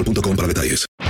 boostmobile.com para detalles.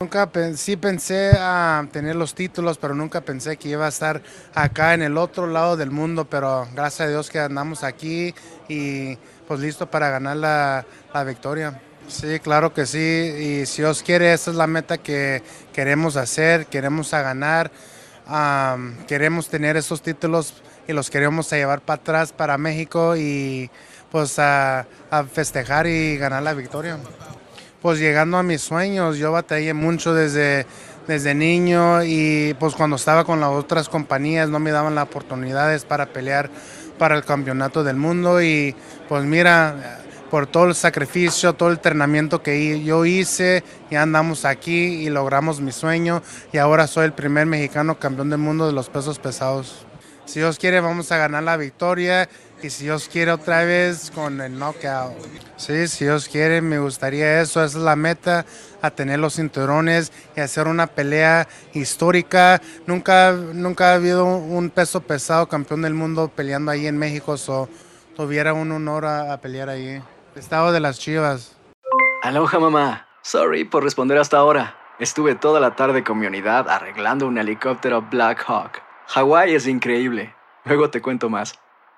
Nunca sí pensé a tener los títulos, pero nunca pensé que iba a estar acá en el otro lado del mundo, pero gracias a Dios que andamos aquí y pues listo para ganar la, la victoria. Sí, claro que sí, y si Dios quiere, esa es la meta que queremos hacer, queremos a ganar, queremos tener esos títulos y los queremos a llevar para atrás para México y pues a, a festejar y ganar la victoria pues llegando a mis sueños, yo batallé mucho desde, desde niño y pues cuando estaba con las otras compañías no me daban las oportunidades para pelear para el campeonato del mundo y pues mira, por todo el sacrificio, todo el entrenamiento que yo hice, ya andamos aquí y logramos mi sueño y ahora soy el primer mexicano campeón del mundo de los pesos pesados. Si Dios quiere vamos a ganar la victoria y si Dios quiere otra vez con el knockout. Sí, si Dios quiere, me gustaría eso. Esa es la meta, a tener los cinturones y hacer una pelea histórica. Nunca, nunca ha habido un peso pesado campeón del mundo peleando ahí en México. So, tuviera un honor a, pelear ahí. Estado de las Chivas. Aloha mamá. Sorry por responder hasta ahora. Estuve toda la tarde con mi unidad arreglando un helicóptero Black Hawk. Hawái es increíble. Luego te cuento más.